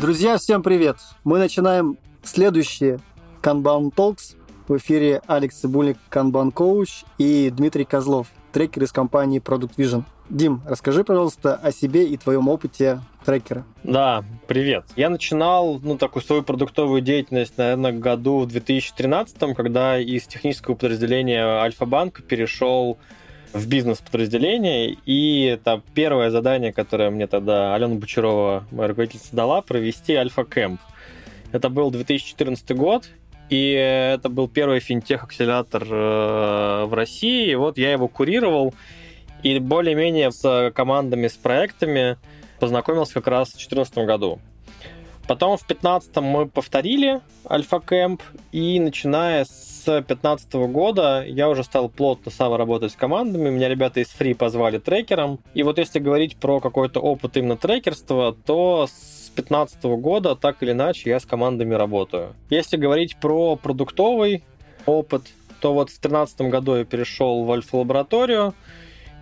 Друзья, всем привет! Мы начинаем следующие Kanban Talks. В эфире Алекс Цибульник, Kanban Coach и Дмитрий Козлов, трекер из компании Product Vision. Дим, расскажи, пожалуйста, о себе и твоем опыте трекера. Да, привет. Я начинал, ну, такую свою продуктовую деятельность, наверное, году в 2013, когда из технического подразделения Альфа-банка перешел в бизнес-подразделение, и там первое задание, которое мне тогда Алена Бочарова, моя руководительница, дала, провести Альфа-кэмп. Это был 2014 год, и это был первый финтех-акселератор э, в России. И вот я его курировал, и более-менее с командами, с проектами познакомился как раз в 2014 году. Потом в 2015 мы повторили Альфа Кэмп, и начиная с 2015 года я уже стал плотно сам работать с командами. Меня ребята из Free позвали трекером. И вот если говорить про какой-то опыт именно трекерства, то с 2015 года так или иначе я с командами работаю. Если говорить про продуктовый опыт, то вот в 2013 году я перешел в Альфа-лабораторию,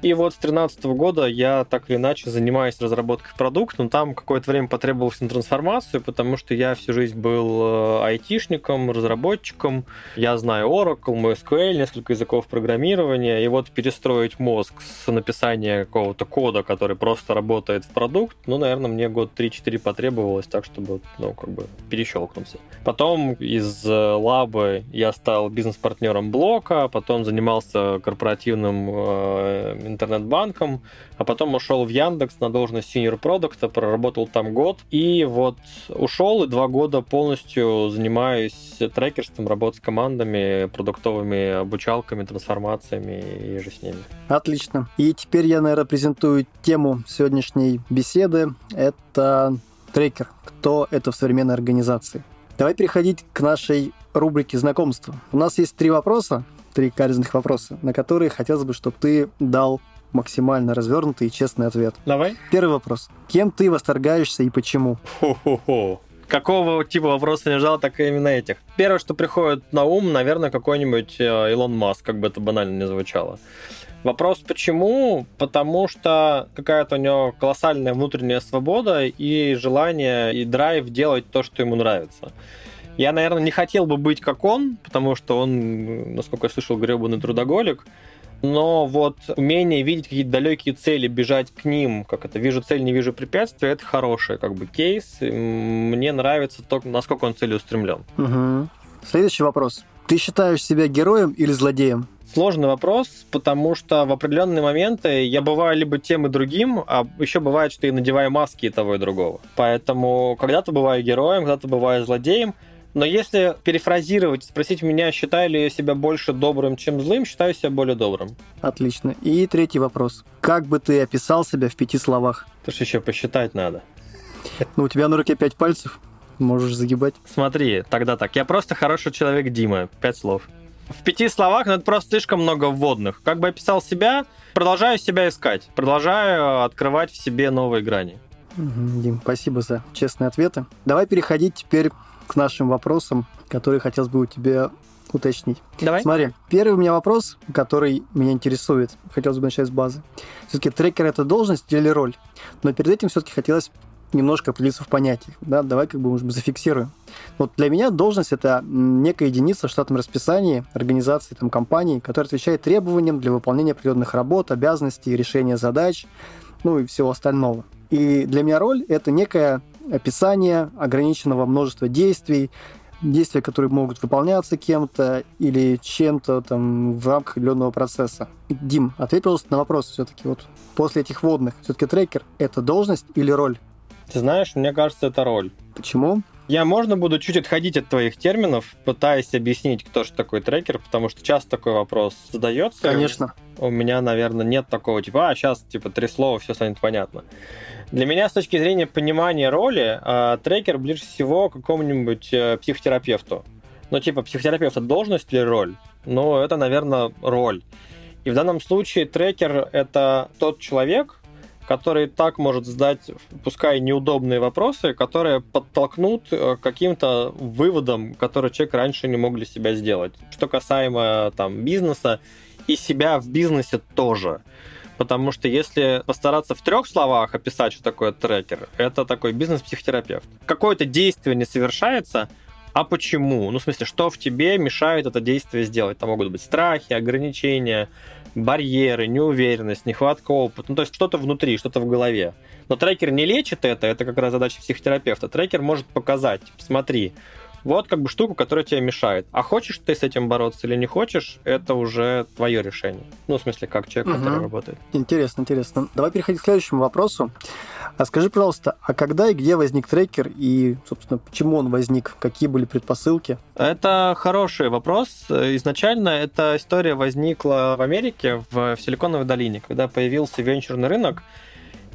и вот с 2013 года я так или иначе занимаюсь разработкой продукта, но там какое-то время потребовалось на трансформацию, потому что я всю жизнь был э, айтишником, разработчиком. Я знаю Oracle, MySQL, несколько языков программирования, и вот перестроить мозг с написания какого-то кода, который просто работает в продукт, ну, наверное, мне год 3-4 потребовалось так, чтобы, ну, как бы перещелкнуться. Потом из э, лабы я стал бизнес-партнером блока, потом занимался корпоративным э, интернет-банком, а потом ушел в Яндекс на должность senior продукта, проработал там год, и вот ушел, и два года полностью занимаюсь трекерством, работой с командами, продуктовыми обучалками, трансформациями и же с ними. Отлично. И теперь я, наверное, презентую тему сегодняшней беседы. Это трекер. Кто это в современной организации? Давай переходить к нашей рубрике знакомства. У нас есть три вопроса, три каверзных вопроса, на которые хотелось бы, чтобы ты дал максимально развернутый и честный ответ. Давай. Первый вопрос. Кем ты восторгаешься и почему? Хо-хо-хо. Какого типа вопроса не ждал, так и именно этих. Первое, что приходит на ум, наверное, какой-нибудь э, Илон Маск, как бы это банально не звучало. Вопрос почему? Потому что какая-то у него колоссальная внутренняя свобода и желание, и драйв делать то, что ему нравится. Я, наверное, не хотел бы быть как он, потому что он, насколько я слышал, гребаный трудоголик. Но вот умение видеть какие-то далекие цели, бежать к ним, как это, вижу цель, не вижу препятствия, это хороший как бы кейс. Мне нравится то, насколько он целеустремлен. Угу. Следующий вопрос. Ты считаешь себя героем или злодеем? Сложный вопрос, потому что в определенные моменты я бываю либо тем и другим, а еще бывает, что я надеваю маски и того и другого. Поэтому когда-то бываю героем, когда-то бываю злодеем. Но если перефразировать, спросить меня, считаю ли я себя больше добрым, чем злым, считаю себя более добрым. Отлично. И третий вопрос. Как бы ты описал себя в пяти словах? Это же еще посчитать надо. Ну, у тебя на руке пять пальцев. Можешь загибать. Смотри, тогда так. Я просто хороший человек Дима. Пять слов. В пяти словах, но это просто слишком много вводных. Как бы описал себя, продолжаю себя искать. Продолжаю открывать в себе новые грани. Дим, спасибо за честные ответы. Давай переходить теперь к нашим вопросам, которые хотелось бы у тебя уточнить. Давай. Смотри, первый у меня вопрос, который меня интересует. Хотелось бы начать с базы. Все-таки трекер это должность или роль? Но перед этим все-таки хотелось немножко определиться в понятиях. Да? Давай как бы, может быть, зафиксируем. Вот для меня должность это некая единица в штатном расписании организации, там, компании, которая отвечает требованиям для выполнения определенных работ, обязанностей, решения задач, ну и всего остального. И для меня роль это некая описание ограниченного множества действий, действия, которые могут выполняться кем-то или чем-то там в рамках определенного процесса. Дим, ответь, пожалуйста, на вопрос все-таки вот после этих вводных. Все-таки трекер — это должность или роль? Ты знаешь, мне кажется, это роль. Почему? Я, можно, буду чуть отходить от твоих терминов, пытаясь объяснить, кто же такой трекер, потому что часто такой вопрос задается. Конечно. У меня, наверное, нет такого типа, а, сейчас, типа, три слова, все станет понятно. Для меня, с точки зрения понимания роли, э, трекер ближе всего к какому-нибудь э, психотерапевту. Ну, типа, психотерапевт — это должность или роль? Ну, это, наверное, роль. И в данном случае трекер — это тот человек, который так может задать, пускай неудобные вопросы, которые подтолкнут э, к каким-то выводам, которые человек раньше не мог для себя сделать. Что касаемо там, бизнеса и себя в бизнесе тоже. Потому что если постараться в трех словах описать, что такое трекер, это такой бизнес-психотерапевт. Какое-то действие не совершается, а почему? Ну, в смысле, что в тебе мешает это действие сделать? Там могут быть страхи, ограничения, барьеры, неуверенность, нехватка опыта. Ну, то есть что-то внутри, что-то в голове. Но трекер не лечит это, это как раз задача психотерапевта. Трекер может показать, смотри, вот как бы штуку, которая тебе мешает. А хочешь ты с этим бороться или не хочешь, это уже твое решение. Ну, в смысле, как человек, угу. который работает. Интересно, интересно. Давай переходить к следующему вопросу. А скажи, пожалуйста, а когда и где возник трекер и, собственно, почему он возник? Какие были предпосылки? Это хороший вопрос. Изначально эта история возникла в Америке, в, в Силиконовой долине, когда появился венчурный рынок,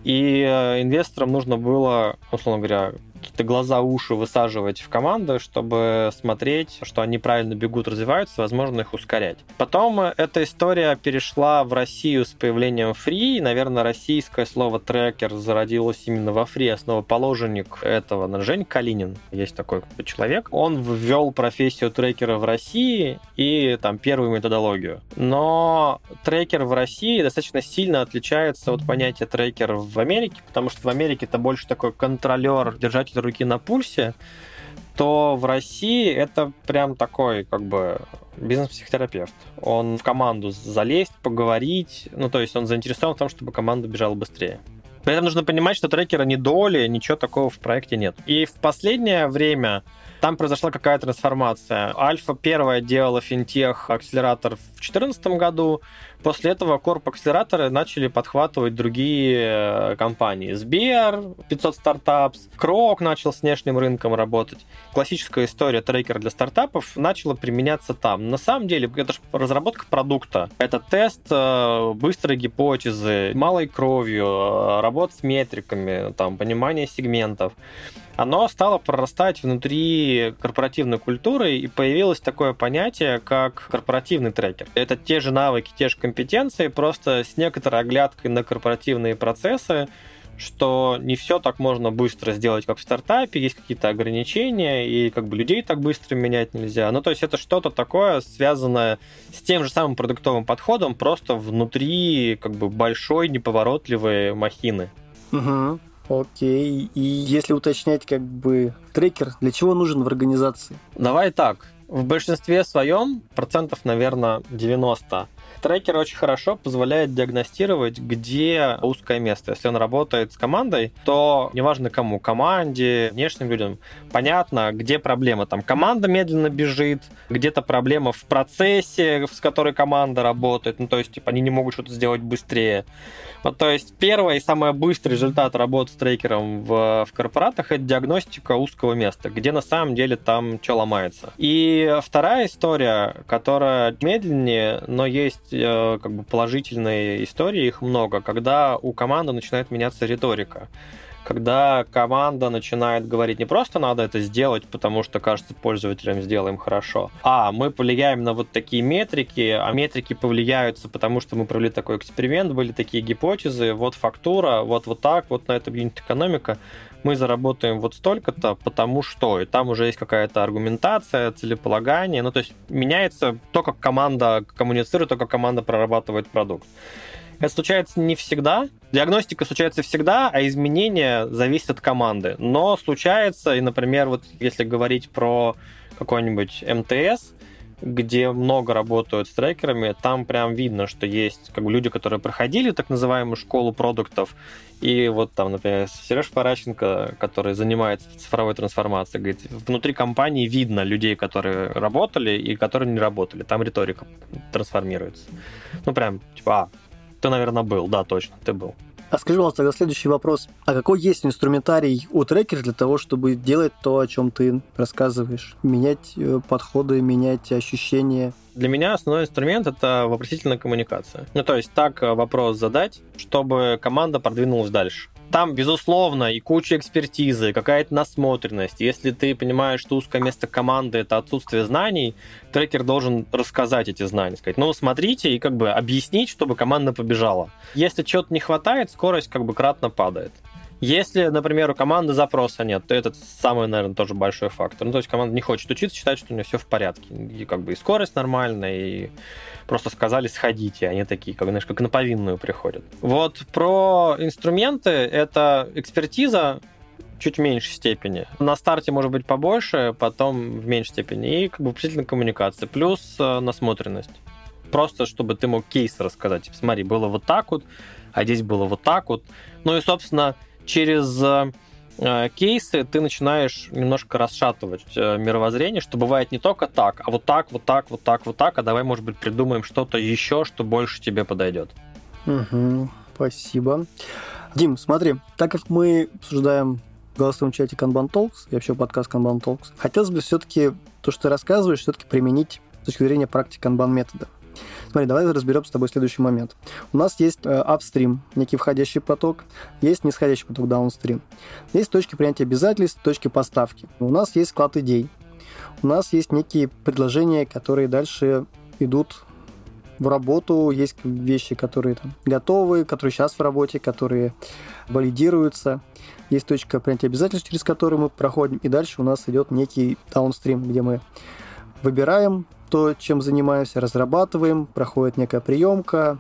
и э, инвесторам нужно было, условно говоря, какие-то глаза, уши высаживать в команды, чтобы смотреть, что они правильно бегут, развиваются, возможно, их ускорять. Потом эта история перешла в Россию с появлением Free. Наверное, российское слово трекер зародилось именно во Free. Основоположник этого Жень Калинин. Есть такой человек. Он ввел профессию трекера в России и там первую методологию. Но трекер в России достаточно сильно отличается от понятия трекер в Америке, потому что в Америке это больше такой контролер, держатель держатель руки на пульсе, то в России это прям такой, как бы, бизнес-психотерапевт. Он в команду залезть, поговорить, ну, то есть он заинтересован в том, чтобы команда бежала быстрее. При этом нужно понимать, что трекера не доли, ничего такого в проекте нет. И в последнее время там произошла какая-то трансформация. Альфа первая делала финтех акселератор в 2014 году, После этого корп-акселераторы начали подхватывать другие э, компании. Сбер, 500 стартапс, Крок начал с внешним рынком работать. Классическая история трекера для стартапов начала применяться там. На самом деле, это же разработка продукта. Это тест э, быстрой гипотезы, малой кровью, э, работа с метриками, там, понимание сегментов оно стало прорастать внутри корпоративной культуры, и появилось такое понятие, как корпоративный трекер. Это те же навыки, те же компетенции, просто с некоторой оглядкой на корпоративные процессы, что не все так можно быстро сделать, как в стартапе, есть какие-то ограничения, и как бы людей так быстро менять нельзя. Ну, то есть это что-то такое, связанное с тем же самым продуктовым подходом, просто внутри как бы большой неповоротливой махины. Угу. Окей. И если уточнять, как бы трекер, для чего нужен в организации? Давай так. В большинстве своем, процентов, наверное, 90, трекер очень хорошо позволяет диагностировать, где узкое место. Если он работает с командой, то неважно кому, команде, внешним людям, понятно, где проблема. Там команда медленно бежит, где-то проблема в процессе, с которой команда работает. Ну, то есть, типа, они не могут что-то сделать быстрее. Вот, то есть, первый и самый быстрый результат работы с трекером в, в корпоратах это диагностика узкого места, где на самом деле там что ломается. И вторая история, которая медленнее, но есть как бы положительные истории, их много, когда у команды начинает меняться риторика. Когда команда начинает говорить не просто надо это сделать, потому что кажется пользователям сделаем хорошо, а мы повлияем на вот такие метрики, а метрики повлияются, потому что мы провели такой эксперимент, были такие гипотезы, вот фактура, вот вот так, вот на этом юнит экономика, мы заработаем вот столько-то, потому что, и там уже есть какая-то аргументация, целеполагание, ну, то есть меняется то, как команда коммуницирует, то, как команда прорабатывает продукт. Это случается не всегда. Диагностика случается всегда, а изменения зависят от команды. Но случается, и, например, вот если говорить про какой-нибудь МТС, где много работают с трекерами, там прям видно, что есть как бы люди, которые проходили так называемую школу продуктов, и вот там, например, Сереж Паращенко, который занимается цифровой трансформацией, говорит, внутри компании видно людей, которые работали и которые не работали. Там риторика трансформируется. Ну, прям, типа, а, ты, наверное, был, да, точно, ты был. А скажи, пожалуйста, тогда следующий вопрос. А какой есть инструментарий у трекера для того, чтобы делать то, о чем ты рассказываешь? Менять э, подходы, менять ощущения? Для меня основной инструмент — это вопросительная коммуникация. Ну, то есть так э, вопрос задать, чтобы команда продвинулась дальше. Там, безусловно, и куча экспертизы, какая-то насмотренность. Если ты понимаешь, что узкое место команды — это отсутствие знаний, трекер должен рассказать эти знания. Сказать, ну, смотрите, и как бы объяснить, чтобы команда побежала. Если чего-то не хватает, скорость как бы кратно падает. Если, например, у команды запроса нет, то это самый, наверное, тоже большой фактор. Ну, то есть команда не хочет учиться, считает, что у нее все в порядке. И как бы и скорость нормальная, и просто сказали сходите. Они такие, как, знаешь, как на повинную приходят. Вот про инструменты, это экспертиза, чуть меньшей степени. На старте может быть побольше, потом в меньшей степени. И как бы вопросительная коммуникация. Плюс э, насмотренность. Просто, чтобы ты мог кейс рассказать. Типа, смотри, было вот так вот, а здесь было вот так вот. Ну и, собственно, через э, э, кейсы ты начинаешь немножко расшатывать э, мировоззрение, что бывает не только так, а вот так, вот так, вот так, вот так, а давай, может быть, придумаем что-то еще, что больше тебе подойдет. Угу, спасибо. Дим, смотри, так как мы обсуждаем в голосовом чате Kanban Talks и вообще подкаст Kanban Talks, хотелось бы все-таки то, что ты рассказываешь, все-таки применить с точки зрения практики Kanban метода. Смотри, давай разберем с тобой следующий момент. У нас есть э, upstream, некий входящий поток, есть нисходящий поток downstream. Есть точки принятия обязательств, точки поставки. У нас есть склад идей. У нас есть некие предложения, которые дальше идут в работу, есть вещи, которые там готовы, которые сейчас в работе, которые валидируются. Есть точка принятия обязательств, через которую мы проходим, и дальше у нас идет некий даунстрим, где мы выбираем то, чем занимаемся, разрабатываем, проходит некая приемка,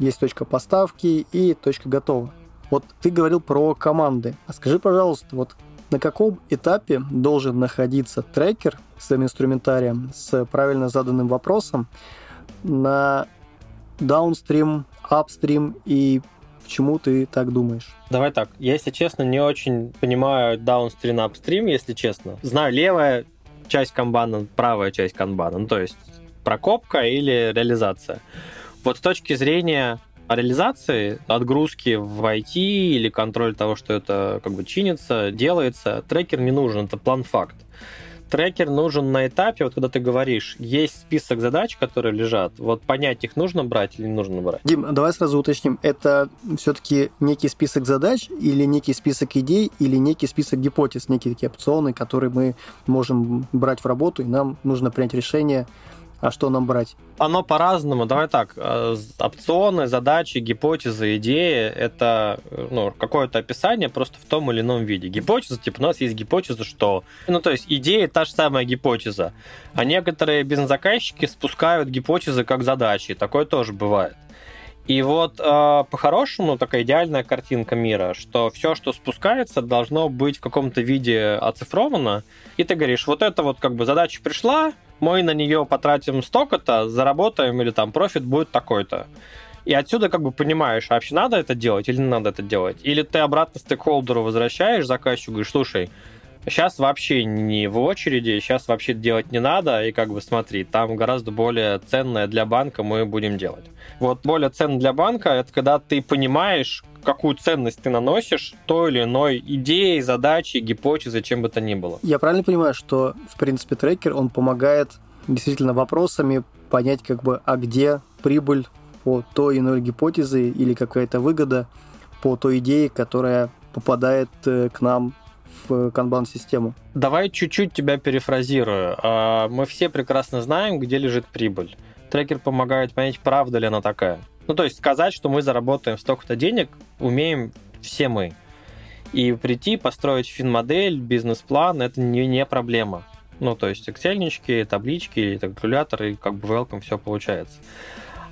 есть точка поставки и точка готова. Вот ты говорил про команды. А скажи, пожалуйста, вот на каком этапе должен находиться трекер с инструментарием, с правильно заданным вопросом на даунстрим, апстрим и Почему ты так думаешь? Давай так. Я, если честно, не очень понимаю даунстрим, апстрим, если честно. Знаю левое, часть канбана, правая часть канбана, ну, то есть прокопка или реализация. Вот с точки зрения реализации, отгрузки в IT или контроль того, что это как бы чинится, делается, трекер не нужен, это план-факт трекер нужен на этапе, вот когда ты говоришь, есть список задач, которые лежат, вот понять, их нужно брать или не нужно брать. Дим, давай сразу уточним, это все-таки некий список задач или некий список идей или некий список гипотез, некие такие опционы, которые мы можем брать в работу, и нам нужно принять решение, а что нам брать? Оно по-разному. Давай так. Э, опционы, задачи, гипотезы, идеи — это ну, какое-то описание просто в том или ином виде. Гипотеза, типа, у нас есть гипотеза, что... Ну, то есть идея — та же самая гипотеза. А некоторые бизнес-заказчики спускают гипотезы как задачи. Такое тоже бывает. И вот э, по-хорошему такая идеальная картинка мира, что все, что спускается, должно быть в каком-то виде оцифровано. И ты говоришь, вот это вот как бы задача пришла, мы на нее потратим столько-то, заработаем, или там профит будет такой-то. И отсюда как бы понимаешь, а вообще надо это делать или не надо это делать? Или ты обратно стейкхолдеру возвращаешь заказчику, говоришь, слушай, сейчас вообще не в очереди, сейчас вообще делать не надо, и как бы смотри, там гораздо более ценное для банка мы будем делать. Вот более ценно для банка, это когда ты понимаешь, какую ценность ты наносишь той или иной идеей, задачей, гипотезой, чем бы то ни было. Я правильно понимаю, что, в принципе, трекер, он помогает действительно вопросами понять, как бы, а где прибыль по той иной гипотезе или какая-то выгода по той идее, которая попадает э, к нам в канбан-систему. Давай чуть-чуть тебя перефразирую. А, мы все прекрасно знаем, где лежит прибыль. Трекер помогает понять, правда ли она такая. Ну, то есть сказать, что мы заработаем столько-то денег, умеем все мы. И прийти, построить фин-модель, бизнес-план, это не, не проблема. Ну, то есть эксельнички, таблички, калькуляторы, и как бы welcome, все получается.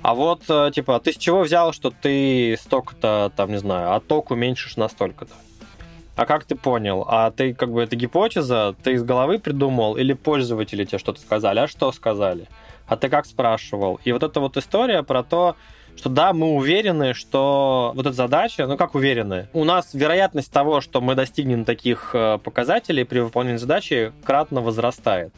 А вот, э, типа, ты с чего взял, что ты столько-то, там, не знаю, отток уменьшишь на столько-то? А как ты понял? А ты, как бы, это гипотеза, ты из головы придумал, или пользователи тебе что-то сказали? А что сказали? А ты как спрашивал? И вот эта вот история про то, что да, мы уверены, что вот эта задача, ну как уверены, у нас вероятность того, что мы достигнем таких э, показателей при выполнении задачи, кратно возрастает.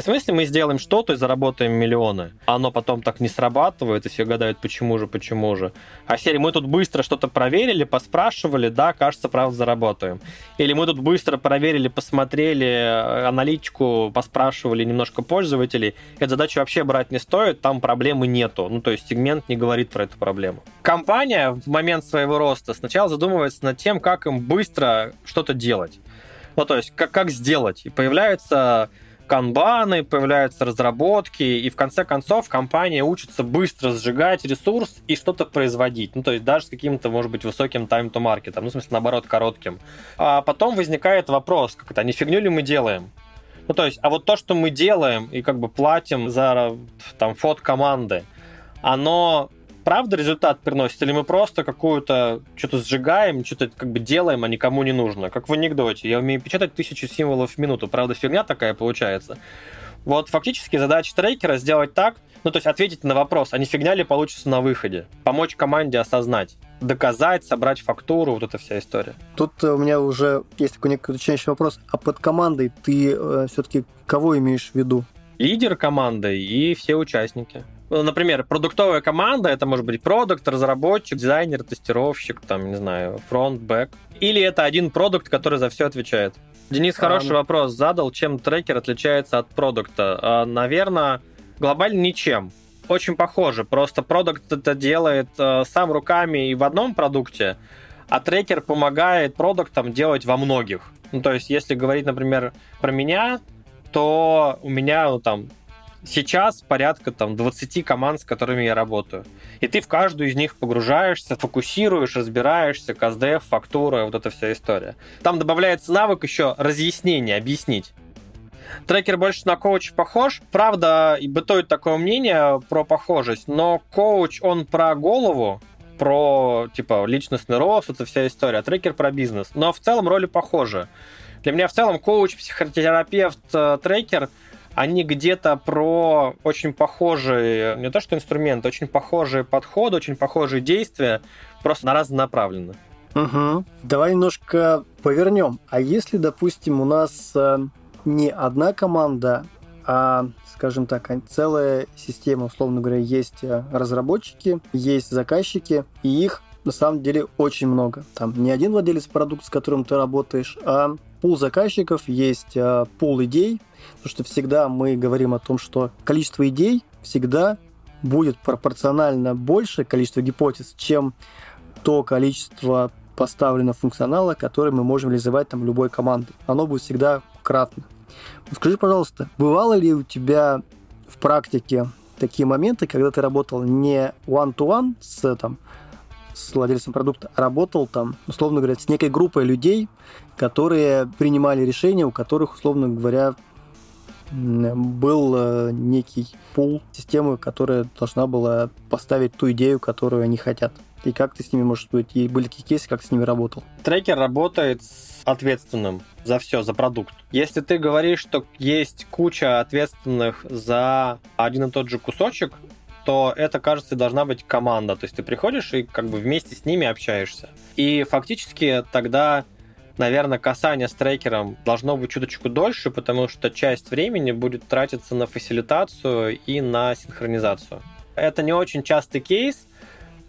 Не в смысле мы сделаем что-то и заработаем миллионы, а оно потом так не срабатывает, и все гадают, почему же, почему же. А серии мы тут быстро что-то проверили, поспрашивали, да, кажется, правда, заработаем. Или мы тут быстро проверили, посмотрели э, аналитику, поспрашивали немножко пользователей. Эту задачу вообще брать не стоит, там проблемы нету. Ну, то есть сегмент не говорит про эту проблему. Компания в момент своего роста сначала задумывается над тем, как им быстро что-то делать. Ну, то есть, как, как сделать. И появляется канбаны, появляются разработки, и в конце концов компания учится быстро сжигать ресурс и что-то производить. Ну, то есть даже с каким-то, может быть, высоким market, ну, в смысле, наоборот, коротким. А потом возникает вопрос, как это, а не фигню ли мы делаем? Ну, то есть, а вот то, что мы делаем и как бы платим за там фот команды, оно правда результат приносит, или мы просто какую-то что-то сжигаем, что-то как бы делаем, а никому не нужно. Как в анекдоте. Я умею печатать тысячу символов в минуту. Правда, фигня такая получается. Вот фактически задача трекера сделать так, ну, то есть ответить на вопрос, а не фигня ли получится на выходе? Помочь команде осознать, доказать, собрать фактуру, вот эта вся история. Тут у меня уже есть такой некий уточняющий вопрос. А под командой ты э, все-таки кого имеешь в виду? Лидер команды и все участники. Ну, например, продуктовая команда, это может быть продукт, разработчик, дизайнер, тестировщик, там, не знаю, фронт, бэк. Или это один продукт, который за все отвечает. Денис хороший а, вопрос задал, чем трекер отличается от продукта. А, наверное, глобально ничем. Очень похоже, просто продукт это делает а, сам руками и в одном продукте, а трекер помогает продуктам делать во многих. Ну, то есть, если говорить, например, про меня, то у меня ну, там сейчас порядка там 20 команд, с которыми я работаю. И ты в каждую из них погружаешься, фокусируешь, разбираешься, КСДФ, фактура, вот эта вся история. Там добавляется навык еще разъяснения, объяснить. Трекер больше на коуч похож. Правда, и бытует такое мнение про похожесть, но коуч, он про голову, про, типа, личностный рост, это вся история, а трекер про бизнес. Но в целом роли похожи. Для меня в целом коуч, психотерапевт, э, трекер — они где-то про очень похожие, не то что инструменты, очень похожие подходы, очень похожие действия, просто на разнонаправленно. Угу. Давай немножко повернем. А если, допустим, у нас э, не одна команда, а, скажем так, целая система, условно говоря, есть э, разработчики, есть заказчики, и их на самом деле очень много. Там не один владелец продукта, с которым ты работаешь, а пул заказчиков, есть э, пул идей, потому что всегда мы говорим о том, что количество идей всегда будет пропорционально больше количество гипотез, чем то количество поставленного функционала, который мы можем реализовать там любой командой. Оно будет всегда кратно. Скажи, пожалуйста, бывало ли у тебя в практике такие моменты, когда ты работал не one-to-one с там, с владельцем продукта, работал там, условно говоря, с некой группой людей, которые принимали решения, у которых, условно говоря, был э, некий пул системы, которая должна была поставить ту идею, которую они хотят. И как ты с ними, может быть, и были какие кейсы, как ты с ними работал? Трекер работает с ответственным за все, за продукт. Если ты говоришь, что есть куча ответственных за один и тот же кусочек, то это, кажется, должна быть команда. То есть ты приходишь и как бы вместе с ними общаешься. И фактически тогда наверное, касание с трекером должно быть чуточку дольше, потому что часть времени будет тратиться на фасилитацию и на синхронизацию. Это не очень частый кейс,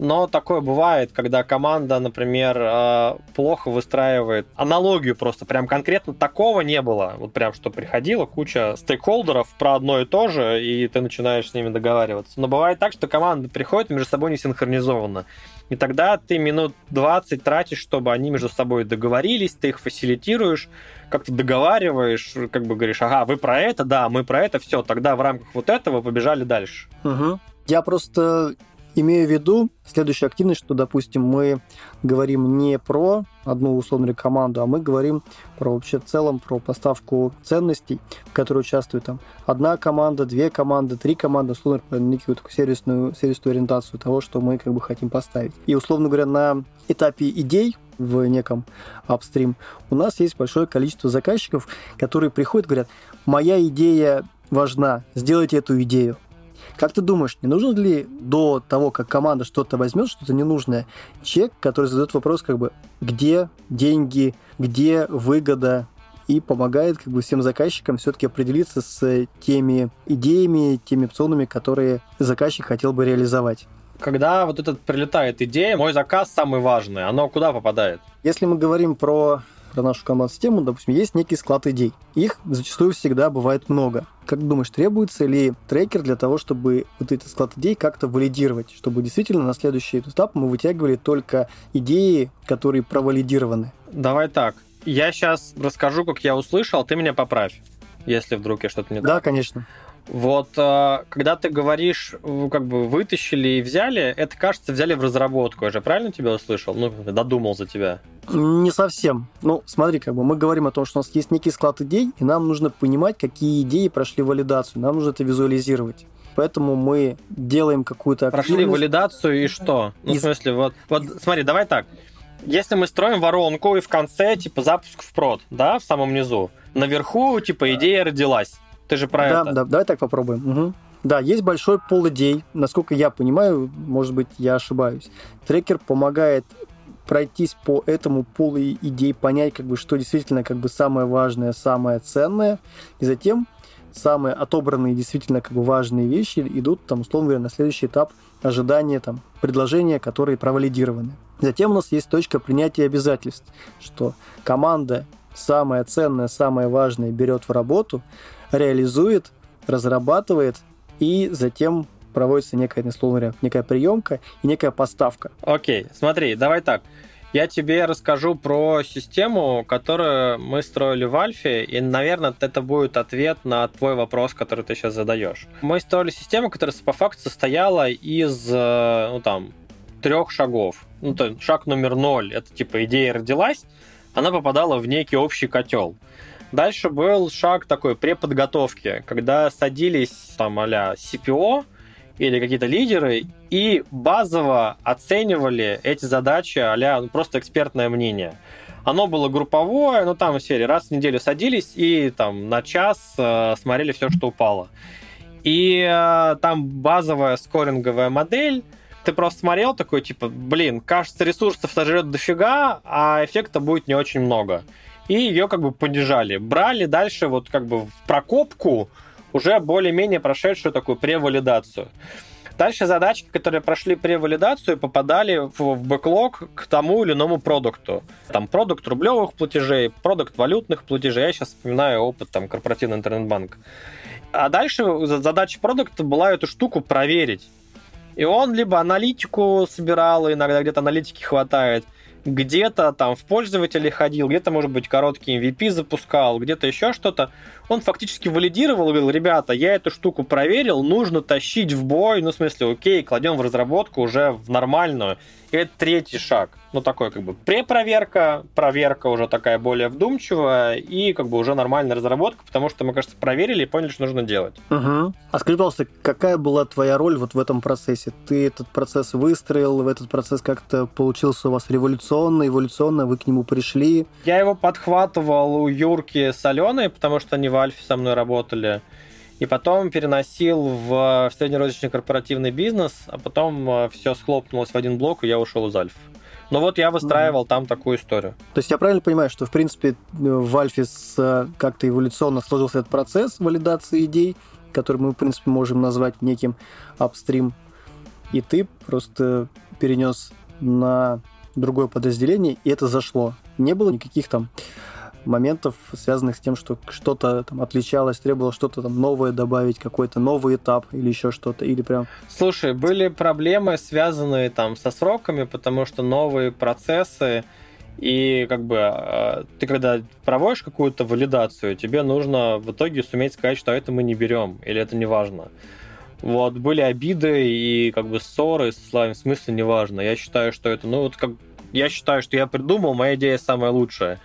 но такое бывает, когда команда, например, э, плохо выстраивает аналогию просто, прям конкретно такого не было. Вот прям, что приходила куча стейкхолдеров про одно и то же, и ты начинаешь с ними договариваться. Но бывает так, что команда приходит между собой не синхронизованно. И тогда ты минут 20 тратишь, чтобы они между собой договорились, ты их фасилитируешь, как-то договариваешь, как бы говоришь, ага, вы про это, да, мы про это, все, тогда в рамках вот этого побежали дальше. Угу. Я просто Имею в виду следующую активность, что, допустим, мы говорим не про одну условную команду, а мы говорим про вообще в целом про поставку ценностей, в которой участвует там одна команда, две команды, три команды, условно говоря, некую такую сервисную, сервисную ориентацию того, что мы как бы хотим поставить. И, условно говоря, на этапе идей в неком апстрим, у нас есть большое количество заказчиков, которые приходят говорят, моя идея важна, сделайте эту идею. Как ты думаешь, не нужно ли до того, как команда что-то возьмет, что-то ненужное, чек, который задает вопрос, как бы, где деньги, где выгода, и помогает как бы всем заказчикам все-таки определиться с теми идеями, теми опционами, которые заказчик хотел бы реализовать. Когда вот этот прилетает идея, мой заказ самый важный, оно куда попадает? Если мы говорим про про нашу команд-систему, допустим, есть некий склад идей. Их зачастую всегда бывает много. Как думаешь, требуется ли трекер для того, чтобы вот этот склад идей как-то валидировать, чтобы действительно на следующий этап мы вытягивали только идеи, которые провалидированы? Давай так. Я сейчас расскажу, как я услышал, ты меня поправь. если вдруг я что-то не Да, конечно. Вот, а, когда ты говоришь, как бы вытащили и взяли, это, кажется, взяли в разработку. Я же правильно тебя услышал? Ну, додумал за тебя. Не совсем. Ну, смотри, как бы мы говорим о том, что у нас есть некий склад идей, и нам нужно понимать, какие идеи прошли валидацию. Нам нужно это визуализировать. Поэтому мы делаем какую-то активность. Прошли валидацию и что? Ну, Из... в смысле, вот, вот смотри, давай так. Если мы строим воронку, и в конце, типа, запуск в прод, да, в самом низу, наверху, типа, идея родилась. Ты же про да, это. Да, давай так попробуем. Угу. Да, есть большой пол идей. Насколько я понимаю, может быть, я ошибаюсь. Трекер помогает пройтись по этому полу идей, понять, как бы, что действительно как бы самое важное, самое ценное, и затем самые отобранные действительно как бы важные вещи идут, там, условно говоря, на следующий этап ожидания там, предложения, которые провалидированы. Затем у нас есть точка принятия обязательств, что команда самое ценное, самое важное берет в работу, реализует, разрабатывает и затем проводится некая, условно говоря, некая приемка и некая поставка. Окей, смотри, давай так. Я тебе расскажу про систему, которую мы строили в Альфе, и, наверное, это будет ответ на твой вопрос, который ты сейчас задаешь. Мы строили систему, которая по факту состояла из, э, ну, там, трех шагов. Ну, то шаг номер ноль, это типа идея родилась, она попадала в некий общий котел. Дальше был шаг такой преподготовки, когда садились там а-ля CPO, или какие-то лидеры и базово оценивали эти задачи а просто экспертное мнение. Оно было групповое, ну там в серии раз в неделю садились и там на час э, смотрели все, что упало. И э, там базовая скоринговая модель, ты просто смотрел такой, типа, блин, кажется, ресурсов сожрет дофига, а эффекта будет не очень много. И ее как бы понижали. Брали дальше вот как бы в прокопку, уже более-менее прошедшую такую превалидацию. Дальше задачки, которые прошли превалидацию, попадали в, в бэклог к тому или иному продукту. Там продукт рублевых платежей, продукт валютных платежей. Я сейчас вспоминаю опыт там корпоративный интернет-банк. А дальше задача продукта была эту штуку проверить. И он либо аналитику собирал, иногда где-то аналитики хватает, где-то там в пользователе ходил, где-то, может быть, короткий MVP запускал, где-то еще что-то он фактически валидировал и говорил, ребята, я эту штуку проверил, нужно тащить в бой, ну, в смысле, окей, кладем в разработку уже в нормальную. И это третий шаг. Ну, такой как бы препроверка, проверка уже такая более вдумчивая и как бы уже нормальная разработка, потому что мы, кажется, проверили и поняли, что нужно делать. Угу. А скажи, пожалуйста, какая была твоя роль вот в этом процессе? Ты этот процесс выстроил, в этот процесс как-то получился у вас революционно, эволюционно, вы к нему пришли? Я его подхватывал у Юрки с Аленой, потому что они в Альфе со мной работали. И потом переносил в, в среднерозничный корпоративный бизнес, а потом э, все схлопнулось в один блок, и я ушел из Альфа. Но вот я выстраивал mm-hmm. там такую историю. То есть я правильно понимаю, что, в принципе, в Альфе э, как-то эволюционно сложился этот процесс валидации идей, который мы, в принципе, можем назвать неким апстрим, и ты просто перенес на другое подразделение, и это зашло. Не было никаких там моментов, связанных с тем, что что-то там отличалось, требовало что-то там новое добавить, какой-то новый этап или еще что-то, или прям... Слушай, были проблемы, связанные там со сроками, потому что новые процессы, и как бы э, ты когда проводишь какую-то валидацию, тебе нужно в итоге суметь сказать, что это мы не берем, или это не важно. Вот, были обиды и как бы ссоры в смысле неважно. Я считаю, что это, ну вот как я считаю, что я придумал, моя идея самая лучшая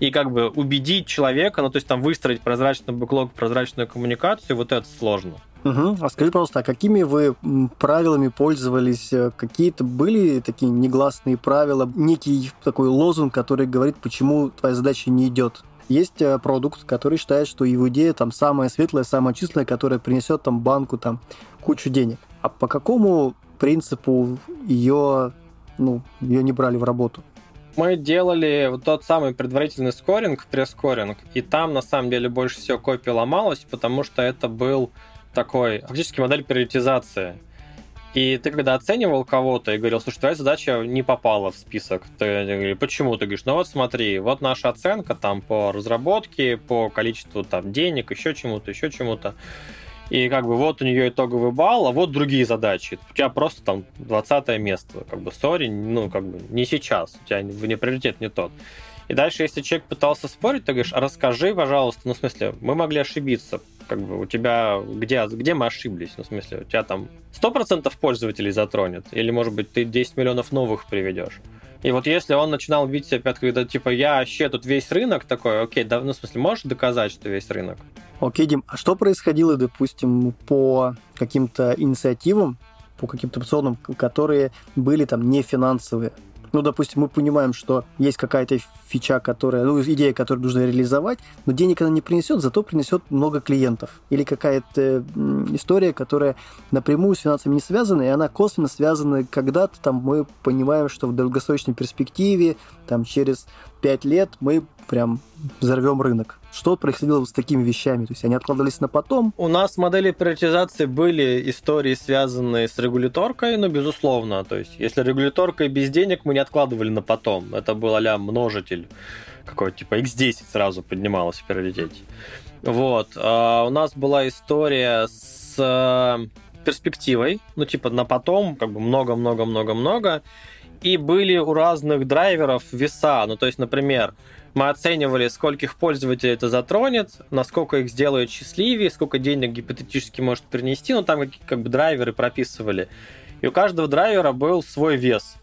и как бы убедить человека, ну то есть там выстроить прозрачный бэклог, прозрачную коммуникацию, вот это сложно. Угу. А скажи, пожалуйста, а какими вы правилами пользовались? Какие-то были такие негласные правила, некий такой лозунг, который говорит, почему твоя задача не идет? Есть э, продукт, который считает, что его идея там самая светлая, самая чистая, которая принесет там банку там кучу денег. А по какому принципу ее, ну, ее не брали в работу? Мы делали вот тот самый предварительный скоринг, пресс-скоринг, и там на самом деле больше всего копий ломалось, потому что это был такой фактически модель приоритизации. И ты когда оценивал кого-то и говорил, слушай, твоя задача не попала в список, ты говоришь, почему? Ты говоришь, ну вот смотри, вот наша оценка там по разработке, по количеству там денег, еще чему-то, еще чему-то и как бы вот у нее итоговый балл, а вот другие задачи. У тебя просто там 20 место, как бы, сори, ну, как бы, не сейчас, у тебя не приоритет не тот. И дальше, если человек пытался спорить, ты говоришь, а расскажи, пожалуйста, ну, в смысле, мы могли ошибиться, как бы у тебя, где, где мы ошиблись, ну, в смысле, у тебя там 100% пользователей затронет, или, может быть, ты 10 миллионов новых приведешь. И вот если он начинал бить себя опять, когда типа я вообще тут весь рынок такой, окей, да, ну, в смысле, можешь доказать, что весь рынок? Окей, Дим, а что происходило, допустим, по каким-то инициативам, по каким-то опционам, которые были там не финансовые? Ну, допустим, мы понимаем, что есть какая-то фича, которая, ну, идея, которую нужно реализовать, но денег она не принесет, зато принесет много клиентов. Или какая-то история, которая напрямую с финансами не связана, и она косвенно связана когда-то, там, мы понимаем, что в долгосрочной перспективе, там, через пять лет мы прям взорвем рынок. Что происходило с такими вещами? То есть они откладывались на потом? У нас модели приоритизации были истории, связанные с регуляторкой, ну, безусловно. То есть если регуляторка без денег, мы не откладывали на потом. Это был а множитель какой-то, типа X10 сразу поднималось в приоритете. Вот. А у нас была история с э, перспективой, ну, типа на потом, как бы много-много-много-много. И были у разных драйверов веса. Ну, то есть, например, мы оценивали, скольких пользователей это затронет, насколько их сделает счастливее, сколько денег гипотетически может принести, ну там как бы драйверы прописывали. И у каждого драйвера был свой вес.